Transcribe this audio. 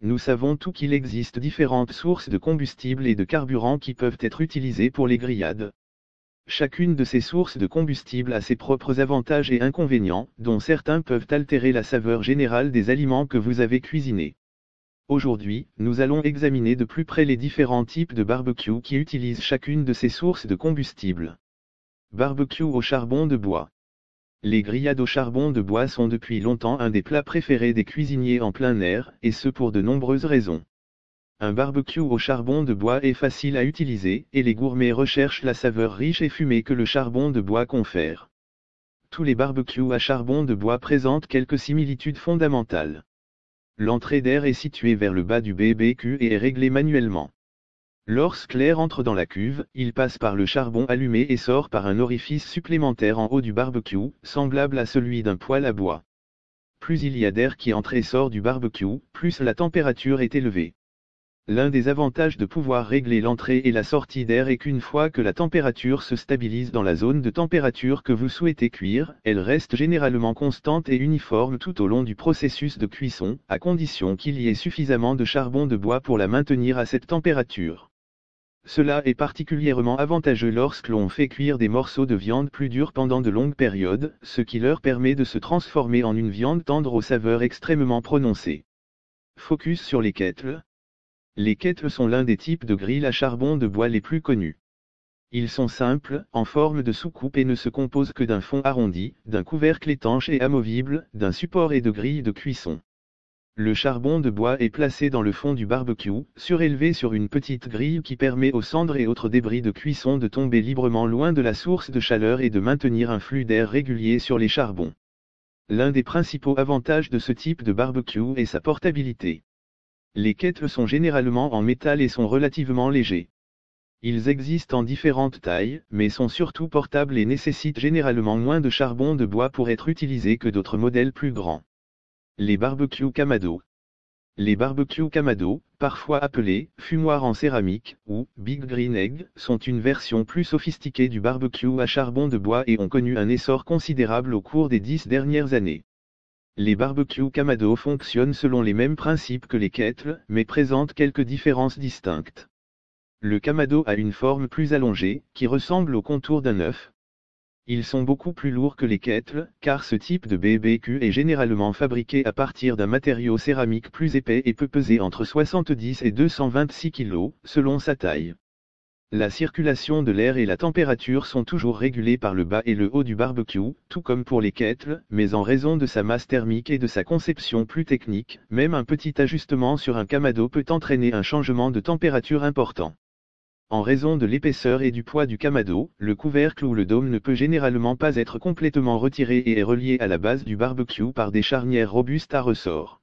Nous savons tout qu'il existe différentes sources de combustible et de carburant qui peuvent être utilisées pour les grillades. Chacune de ces sources de combustible a ses propres avantages et inconvénients, dont certains peuvent altérer la saveur générale des aliments que vous avez cuisinés. Aujourd'hui, nous allons examiner de plus près les différents types de barbecue qui utilisent chacune de ces sources de combustible. Barbecue au charbon de bois. Les grillades au charbon de bois sont depuis longtemps un des plats préférés des cuisiniers en plein air, et ce pour de nombreuses raisons. Un barbecue au charbon de bois est facile à utiliser, et les gourmets recherchent la saveur riche et fumée que le charbon de bois confère. Tous les barbecues à charbon de bois présentent quelques similitudes fondamentales. L'entrée d'air est située vers le bas du BBQ et est réglée manuellement. Lorsque l'air entre dans la cuve, il passe par le charbon allumé et sort par un orifice supplémentaire en haut du barbecue, semblable à celui d'un poêle à bois. Plus il y a d'air qui entre et sort du barbecue, plus la température est élevée. L'un des avantages de pouvoir régler l'entrée et la sortie d'air est qu'une fois que la température se stabilise dans la zone de température que vous souhaitez cuire, elle reste généralement constante et uniforme tout au long du processus de cuisson, à condition qu'il y ait suffisamment de charbon de bois pour la maintenir à cette température. Cela est particulièrement avantageux lorsque l'on fait cuire des morceaux de viande plus durs pendant de longues périodes, ce qui leur permet de se transformer en une viande tendre aux saveurs extrêmement prononcées. Focus sur les kettles, les kettles sont l'un des types de grilles à charbon de bois les plus connus. Ils sont simples, en forme de soucoupe et ne se composent que d'un fond arrondi, d'un couvercle étanche et amovible, d'un support et de grilles de cuisson. Le charbon de bois est placé dans le fond du barbecue, surélevé sur une petite grille qui permet aux cendres et autres débris de cuisson de tomber librement loin de la source de chaleur et de maintenir un flux d'air régulier sur les charbons. L'un des principaux avantages de ce type de barbecue est sa portabilité. Les kettles sont généralement en métal et sont relativement légers. Ils existent en différentes tailles, mais sont surtout portables et nécessitent généralement moins de charbon de bois pour être utilisés que d'autres modèles plus grands. Les barbecues Kamado. Les barbecues Kamado, parfois appelés fumoirs en céramique ou Big Green Egg, sont une version plus sophistiquée du barbecue à charbon de bois et ont connu un essor considérable au cours des dix dernières années. Les barbecues Kamado fonctionnent selon les mêmes principes que les kettles, mais présentent quelques différences distinctes. Le Kamado a une forme plus allongée, qui ressemble au contour d'un œuf. Ils sont beaucoup plus lourds que les kettles, car ce type de BBQ est généralement fabriqué à partir d'un matériau céramique plus épais et peut peser entre 70 et 226 kg, selon sa taille. La circulation de l'air et la température sont toujours régulées par le bas et le haut du barbecue, tout comme pour les kettles, mais en raison de sa masse thermique et de sa conception plus technique, même un petit ajustement sur un kamado peut entraîner un changement de température important. En raison de l'épaisseur et du poids du kamado, le couvercle ou le dôme ne peut généralement pas être complètement retiré et est relié à la base du barbecue par des charnières robustes à ressort.